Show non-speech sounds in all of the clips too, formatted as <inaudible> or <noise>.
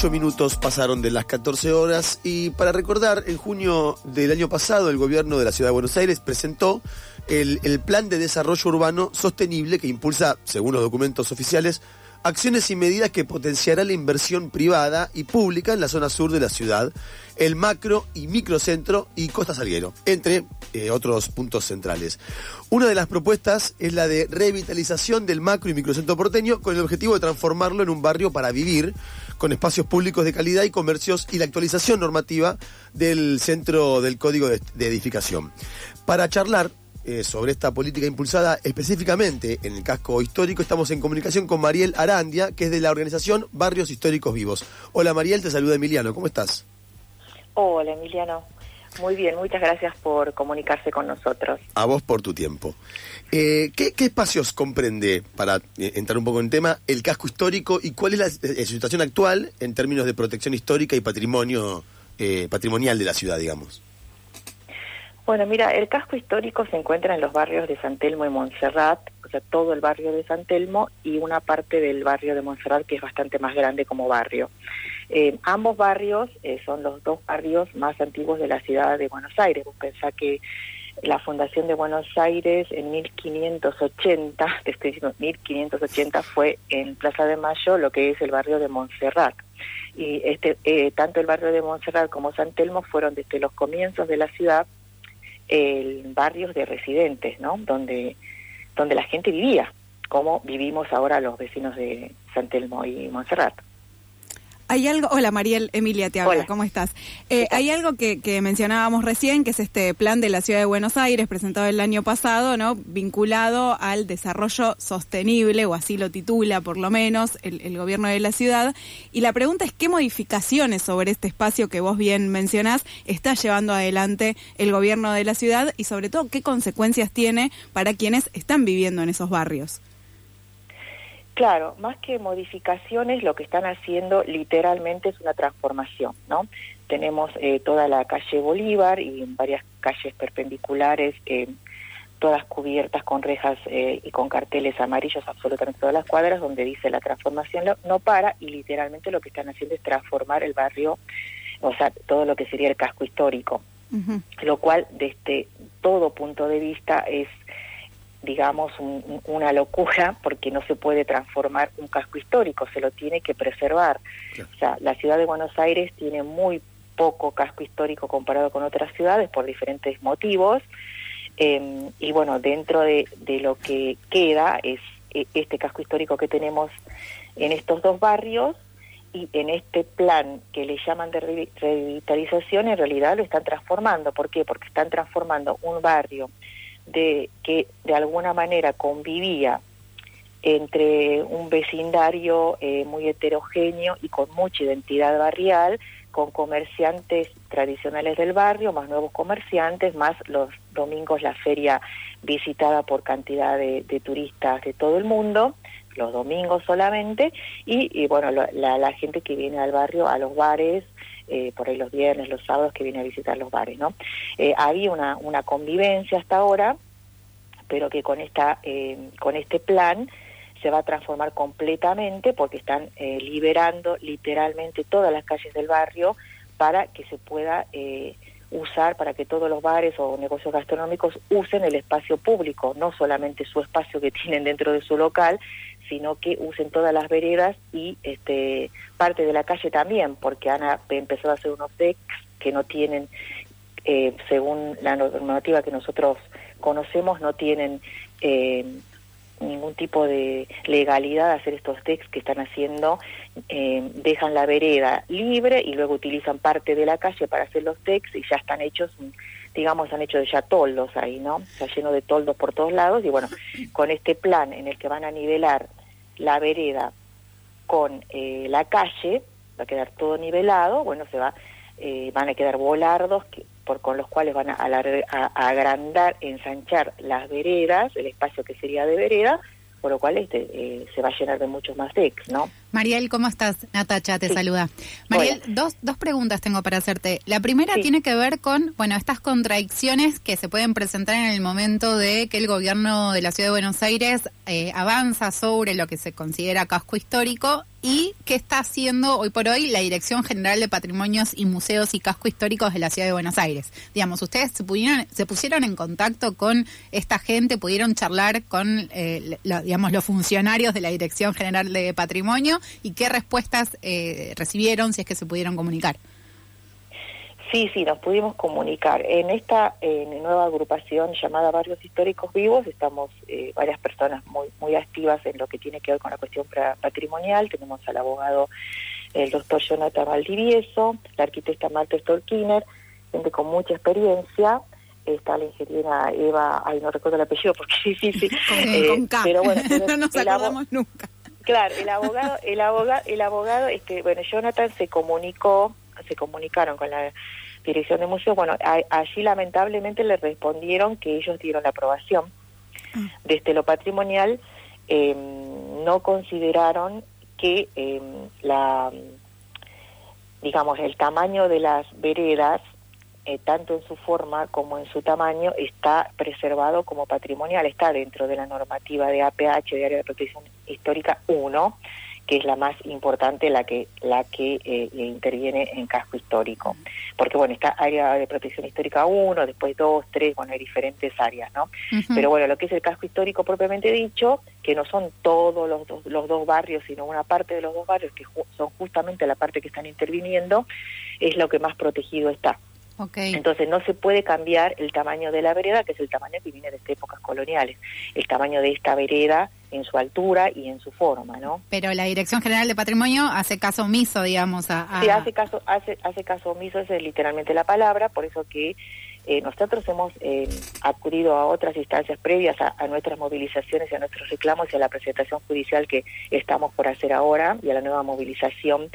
Ocho minutos pasaron de las 14 horas y para recordar, en junio del año pasado el gobierno de la Ciudad de Buenos Aires presentó el, Plan de Desarrollo Urbano Sostenible que impulsa, según los documentos oficiales, acciones y medidas que potenciarán la inversión privada y pública en la zona sur de la ciudad, el macro y microcentro y Costa Salguero, entre eh, otros puntos centrales. Una de las propuestas es la de revitalización del macro y microcentro porteño con el objetivo de transformarlo en un barrio para vivir, con espacios públicos de calidad y comercios y la actualización normativa del centro del código de, edificación. Para charlar eh, sobre esta política impulsada específicamente en el casco histórico. Estamos en comunicación con Mariel Arandia, que es de la organización Barrios Históricos Vivos. Hola Mariel, te saluda Emiliano, ¿cómo estás? Hola Emiliano, muy bien, muchas gracias por comunicarse con nosotros. A vos por tu tiempo. Eh, ¿qué, espacios comprende, para eh, entrar un poco en tema, el casco histórico y cuál es la, situación actual en términos de protección histórica y patrimonio patrimonial de la ciudad, digamos? Bueno, mira, el casco histórico se encuentra en los barrios de San Telmo y Montserrat, o sea, todo el barrio de San Telmo y una parte del barrio de Montserrat que es bastante más grande como barrio. Eh, ambos barrios eh, son los dos barrios más antiguos de la ciudad de Buenos Aires. Vos pensá que la fundación de Buenos Aires en 1580, <laughs> te estoy diciendo 1580, fue en Plaza de Mayo lo que es el barrio de Montserrat. Y este, eh, tanto el barrio de Montserrat como San Telmo fueron desde los comienzos de la ciudad barrios de residentes, ¿no? Donde, donde la gente vivía, como vivimos ahora los vecinos de San Telmo y Montserrat. Hay algo, hola Mariel, Emilia te habla, ¿cómo estás? Eh, hay algo que, mencionábamos recién, que es este plan de la Ciudad de Buenos Aires presentado el año pasado, ¿no? Vinculado al desarrollo sostenible, o así lo titula por lo menos el, gobierno de la ciudad. Y la pregunta es, ¿qué modificaciones sobre este espacio que vos bien mencionás está llevando adelante el gobierno de la ciudad y sobre todo qué consecuencias tiene para quienes están viviendo en esos barrios? Claro, más que modificaciones, lo que están haciendo literalmente es una transformación, ¿no? Tenemos eh, toda la calle Bolívar y varias calles perpendiculares, eh, todas cubiertas con rejas eh, y con carteles amarillos, absolutamente todas las cuadras, donde dice la transformación no para y literalmente lo que están haciendo es transformar el barrio, o sea, todo lo que sería el casco histórico, lo cual desde todo punto de vista es digamos, una locura porque no se puede transformar un casco histórico, se lo tiene que preservar. O sea, la ciudad de Buenos Aires tiene muy poco casco histórico comparado con otras ciudades por diferentes motivos. Em, y bueno, dentro de, de, lo que queda es e, este casco histórico que tenemos en estos dos barrios y en este plan que le llaman de revitalización en realidad lo están transformando. ¿Por qué? Porque están transformando un barrio de que de alguna manera convivía entre un vecindario eh, muy heterogéneo y con mucha identidad barrial, con comerciantes tradicionales del barrio, más nuevos comerciantes, más los domingos la feria visitada por cantidad de, turistas de todo el mundo, los domingos solamente, y, bueno, la, la, gente que viene al barrio, a los bares, eh, por ahí los viernes, los sábados que viene a visitar los bares, ¿no? Eh, había una, una convivencia hasta ahora, pero que con esta, eh, con este plan se va a transformar completamente porque están liberando literalmente todas las calles del barrio para que se pueda usar para que todos los bares o negocios gastronómicos usen el espacio público, no solamente su espacio que <laughs> tienen dentro de su local, sino que usen todas las veredas y este parte de la calle también, porque han empezado a hacer unos decks que no tienen, eh, según la normativa que nosotros conocemos, no tienen eh, ningún tipo de legalidad de hacer estos decks que están haciendo, eh, dejan la vereda libre y luego utilizan parte de la calle para hacer los decks y ya están hechos digamos, han hecho ya toldos ahí, ¿no? Está lleno de toldos por todos lados y bueno, con este plan en el que van a nivelar la vereda con eh, la calle, va a quedar todo nivelado, bueno, se va, eh, van a quedar volardos que, por, con los cuales van a, agrandar, ensanchar las veredas, el espacio que sería de vereda, por lo cual este, eh, se va a llenar de muchos más decks, ¿no? Mariel, ¿cómo estás? Natacha te saluda. Mariel, dos, dos preguntas tengo para hacerte. La primera tiene que ver con, bueno, estas contradicciones que se pueden presentar en el momento de que el gobierno de la Ciudad de Buenos Aires eh, avanza sobre lo que se considera casco histórico y qué está haciendo hoy por hoy la Dirección General de Patrimonios y Museos y Casco Históricos de la Ciudad de Buenos Aires. Digamos, ustedes se, pudieron, se pusieron en contacto con esta gente, pudieron charlar con, eh, digamos, los funcionarios de la Dirección General de Patrimonio y qué respuestas eh, recibieron, si es que se pudieron comunicar. Sí, sí, nos pudimos comunicar. En esta nueva agrupación llamada Barrios Históricos Vivos estamos eh, varias personas muy muy activas en lo que tiene que ver con la cuestión patrimonial. Tenemos al abogado el doctor Jonathan Valdivieso, la arquitecta Marta Stolkiner, gente con mucha experiencia. Está la ingeniera Eva, ay no recuerdo el apellido porque sí, sí, sí. Eh, pero bueno, <laughs> no nos acordamos nunca. Claro, el abogado, el abogado, el abogado, este, bueno, Jonathan se comunicó, se comunicaron con la dirección de museo, bueno, allí lamentablemente le respondieron que ellos dieron la aprobación. Ah. Desde lo patrimonial em, no consideraron que eh, la digamos el tamaño de las veredas eh, tanto en su forma como en su tamaño está preservado como patrimonial está dentro de la normativa de APH de área de protección histórica 1 que es la más importante, la que la que eh, interviene en casco histórico. Porque bueno, está área de protección histórica 1, después 2, 3, bueno, hay diferentes áreas, ¿no? Pero bueno, lo que es el casco histórico propiamente dicho, que no son todos los dos, los dos barrios, sino una parte de los dos barrios, que son justamente la parte que están interviniendo, es lo que más protegido está. Entonces no se puede cambiar el tamaño de la vereda, que es el tamaño que viene desde épocas coloniales, el tamaño de esta vereda en su altura y en su forma, ¿no? Pero la Dirección General de Patrimonio hace caso omiso, digamos, a... Sí, hace caso, hace, hace caso omiso, esa es literalmente la palabra, por eso que eh, nosotros hemos eh, acudido a otras instancias previas a, nuestras movilizaciones y a nuestros reclamos y a la presentación judicial que estamos por hacer ahora y a la nueva movilización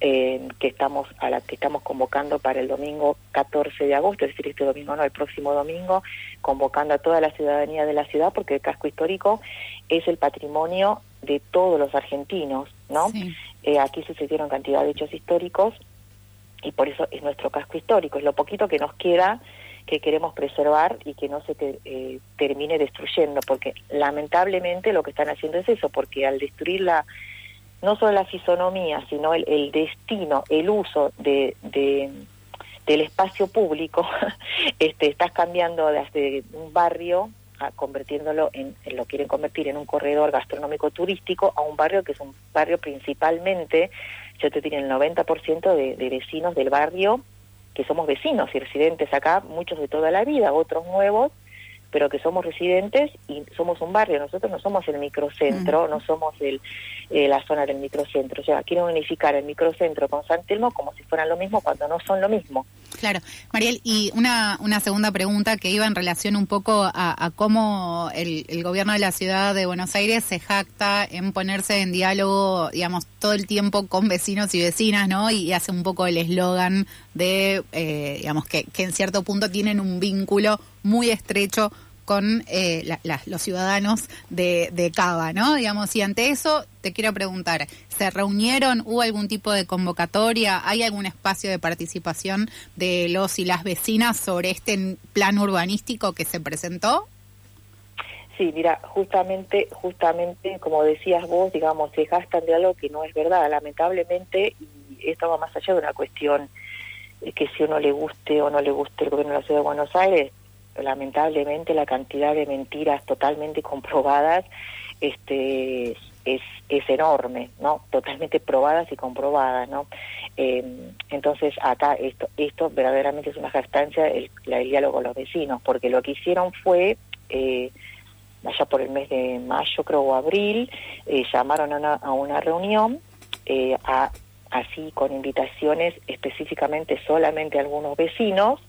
eh, que estamos a la que estamos convocando para el domingo 14 de agosto, es decir, este domingo no, el próximo domingo, convocando a toda la ciudadanía de la ciudad porque el casco histórico es el patrimonio de todos los argentinos, ¿no? Eh, aquí sucedieron cantidad de hechos históricos y por eso es nuestro casco histórico, es lo poquito que nos queda que queremos preservar y que no se eh, termine destruyendo, porque lamentablemente lo que están haciendo es eso, porque al destruir la no solo la fisonomía, sino el, el destino, el uso de, de, del espacio público, <laughs> este, estás cambiando desde un barrio a convirtiéndolo en, lo quieren convertir en un corredor gastronómico turístico a un barrio que es un barrio principalmente, yo te diría el 90% de, de vecinos del barrio que somos vecinos y residentes acá, muchos de toda la vida, otros nuevos, pero que somos residentes y somos un barrio. Nosotros no somos el microcentro, no somos el, eh, la zona del microcentro. O sea, quieren unificar el microcentro con San Telmo como si fueran lo mismo cuando no son lo mismo. Claro. Mariel, y una, una segunda pregunta que iba en relación un poco a, cómo el, el, gobierno de la ciudad de Buenos Aires se jacta en ponerse en diálogo, digamos, todo el tiempo con vecinos y vecinas, ¿no? Y, hace un poco el eslogan de, eh, digamos, que, que en cierto punto tienen un vínculo muy estrecho con eh, los ciudadanos de, de Cava, ¿no? Digamos, y ante eso te quiero preguntar, ¿se reunieron? ¿Hubo algún tipo de convocatoria? ¿Hay algún espacio de participación de los y las vecinas sobre este plan urbanístico que se presentó? Sí, mira, justamente, justamente, como decías vos, digamos, se gastan de algo que no es verdad, lamentablemente, y esto va más allá de una cuestión que si uno le guste o no le guste el gobierno de la Ciudad de Buenos Aires, lamentablemente la cantidad de mentiras totalmente comprobadas este es, es enorme, ¿no? Totalmente probadas y comprobadas, ¿no? Eh, entonces acá esto esto verdaderamente es una jactancia el, diálogo con los vecinos, porque lo que hicieron fue eh, allá por el mes de mayo creo o abril eh, llamaron a una, a una reunión eh, a, así con invitaciones específicamente solamente a algunos vecinos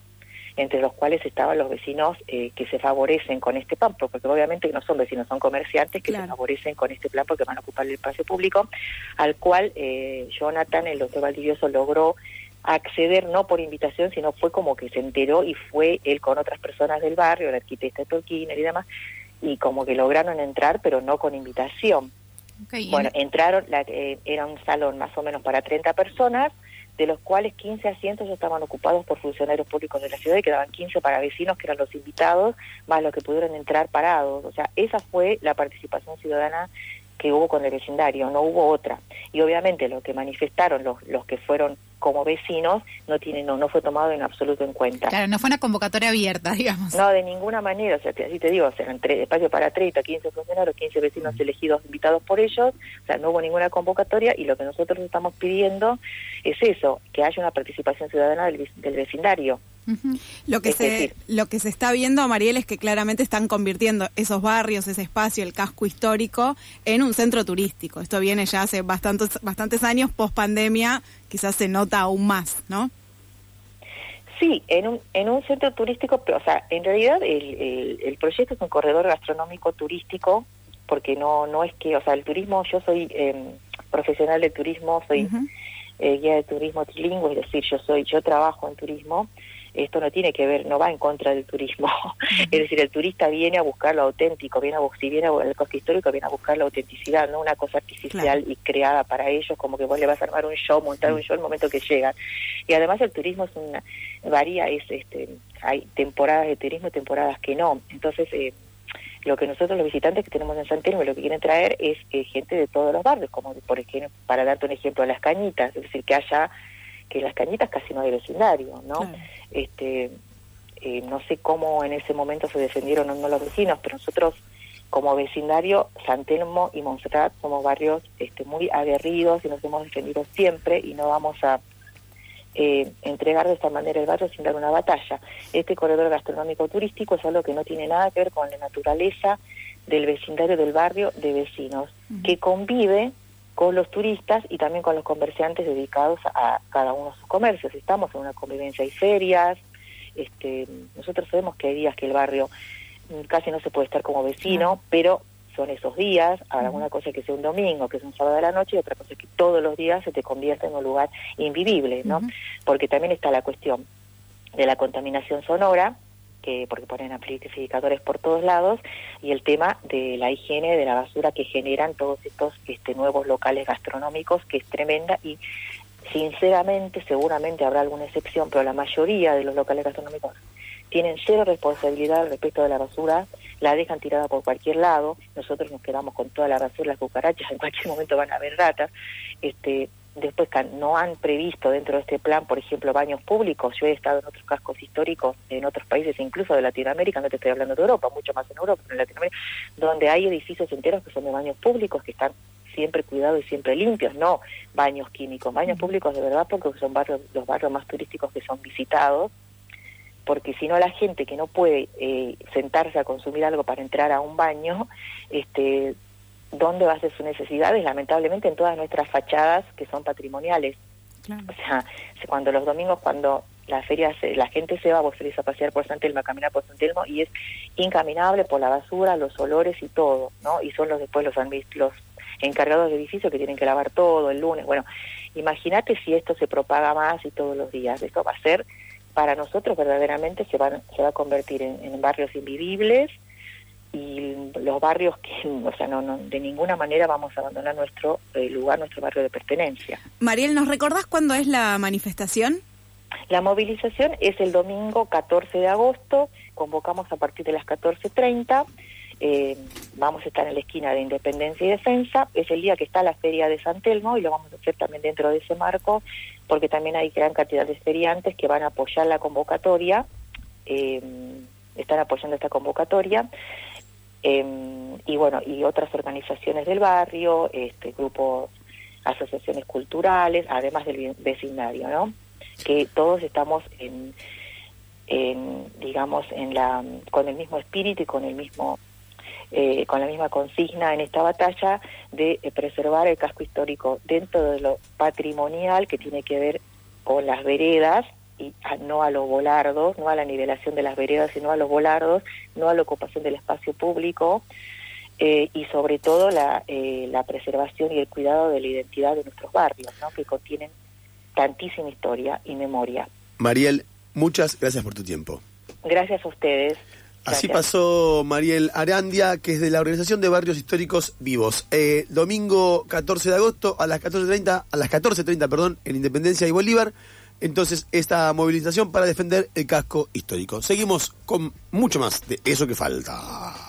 entre los cuales estaban los vecinos eh, que se favorecen con este plan, porque obviamente no son vecinos, son comerciantes que se favorecen con este plan porque van a ocupar el espacio público, al cual eh, Jonathan, el doctor Valdivioso, logró acceder no por invitación, sino fue como que se enteró y fue él con otras personas del barrio, el arquitecto Tolkien y demás, y como que lograron entrar, pero no con invitación. Bueno, entraron, la, eh, era un salón más o menos para 30 personas, de los cuales 15 asientos estaban ocupados por funcionarios públicos de la ciudad y quedaban 15 para vecinos, que eran los invitados, más los que pudieron entrar parados. O sea, esa fue la participación ciudadana que hubo con el vecindario, no hubo otra. Y obviamente lo que manifestaron los, los que fueron como vecinos no tiene no, no fue tomado en absoluto en cuenta. Claro, no fue una convocatoria abierta, <laughs> digamos. No, de ninguna manera, o sea, así te digo, o sea, entre espacio para 30, 15 funcionarios, 15 vecinos elegidos, invitados por ellos, o sea, no hubo ninguna convocatoria y lo que nosotros estamos pidiendo es eso, que haya una participación ciudadana del, del vecindario. Lo que se lo que se está viendo, Mariel, es que claramente están convirtiendo esos barrios, ese espacio, el casco histórico, en un centro turístico. Esto viene ya hace bastantes bastantes años, post pandemia, quizás se nota aún más, ¿no? Sí, en un, en un centro turístico, pero, o sea, en realidad el, el, proyecto es un corredor gastronómico turístico, porque no no es que, o sea, el turismo, yo soy em, profesional de turismo, soy eh, guía de turismo trilingüe, es decir, yo soy, yo trabajo en turismo, esto no tiene que ver, no va en contra del turismo. <laughs> es decir, el turista viene a buscar lo auténtico, viene a, si viene al costo histórico, viene a buscar la autenticidad, no una cosa artificial y creada para ellos, como que vos le vas a armar un show, montar un show el momento que llegan. Y además el turismo es una, varía, es, este, hay temporadas de turismo y temporadas que no. Entonces, eh, lo que nosotros los visitantes que tenemos en San Telmo lo que quieren traer es eh, gente de todos los barrios, como por ejemplo, para darte un ejemplo, las cañitas, es decir, que haya que las cañitas casi no hay vecindario, ¿no? Este, eh, no sé cómo en ese momento se defendieron o no los vecinos, pero nosotros como vecindario, San Telmo y Montserrat somos barrios este, muy aguerridos y nos hemos defendido siempre y no vamos a eh, entregar de esta manera el barrio sin dar una batalla. Este corredor gastronómico turístico es algo que no tiene nada que ver con la naturaleza del vecindario del barrio de vecinos, que convive con los turistas y también con los comerciantes dedicados a cada uno de sus comercios. Estamos en una convivencia, y ferias, este, nosotros sabemos que hay días que el barrio casi no se puede estar como vecino, pero son esos días, ahora una cosa es que sea un domingo, que es un sábado de la noche, y otra cosa es que todos los días se te convierta en un lugar invivible, ¿no? Porque también está la cuestión de la contaminación sonora, que porque ponen amplificadores por todos lados y el tema de la higiene de la basura que generan todos estos este, nuevos locales gastronómicos que es tremenda y sinceramente seguramente habrá alguna excepción pero la mayoría de los locales gastronómicos tienen cero responsabilidad respecto de la basura la dejan tirada por cualquier lado nosotros nos quedamos con toda la basura las cucarachas en cualquier momento van a haber ratas este después no han previsto dentro de este plan, por ejemplo, baños públicos. Yo he estado en otros cascos históricos, en otros países, incluso de Latinoamérica, no te estoy hablando de Europa, mucho más en Europa, pero en Latinoamérica, donde hay edificios enteros que son de baños públicos, que están siempre cuidados y siempre limpios, no baños químicos, baños públicos de verdad porque son barrios, los barrios más turísticos que son visitados, porque si no la gente que no puede eh, sentarse a consumir algo para entrar a un baño, este dónde va a ser sus necesidades, lamentablemente en todas nuestras fachadas que son patrimoniales. O sea, cuando los domingos, cuando la feria, la gente se va, vos salís a pasear por San Telmo, a caminar por San Telmo, y es incaminable por la basura, los olores y todo, ¿no? Y son los después los, los encargados de edificio que tienen que lavar todo el lunes. Bueno, imagínate si esto se propaga más y todos los días. Esto va a ser, para nosotros verdaderamente se, van, se va a convertir en barrios invivibles, y los barrios que, <laughs> o sea, no, de ninguna manera vamos a abandonar nuestro eh, lugar, nuestro barrio de pertenencia. Mariel, ¿nos recordás cuándo es la manifestación? La movilización es el domingo 14 de agosto, convocamos a partir de las 14.30, eh, vamos a estar en la esquina de Independencia y Defensa, es el día que está la feria de San Telmo y lo vamos a hacer también dentro de ese marco, porque también hay gran cantidad de feriantes que van a apoyar la convocatoria, eh, están apoyando esta convocatoria. Em, y bueno, y otras organizaciones del barrio, este, grupos, asociaciones culturales, además del vecindario, ¿no? Que todos estamos en, digamos, en la, con el mismo espíritu y con el mismo eh, con la misma consigna en esta batalla de eh, preservar el casco histórico dentro de lo patrimonial que tiene que ver con las veredas y no a los volardos, no a la nivelación de las veredas, sino a los volardos, no a la ocupación del espacio público eh, y sobre todo la, eh, la preservación y el cuidado de la identidad de nuestros barrios, ¿no? que contienen tantísima historia y memoria. Mariel, muchas gracias por tu tiempo. Gracias a ustedes. Así pasó Mariel Arandia, que es de la Organización de Barrios Históricos Vivos. Eh, domingo 14 de agosto a las 14.30, a las 14.30, perdón, en Independencia y Bolívar. Entonces, esta movilización para defender el casco histórico. Seguimos con mucho más de eso que falta.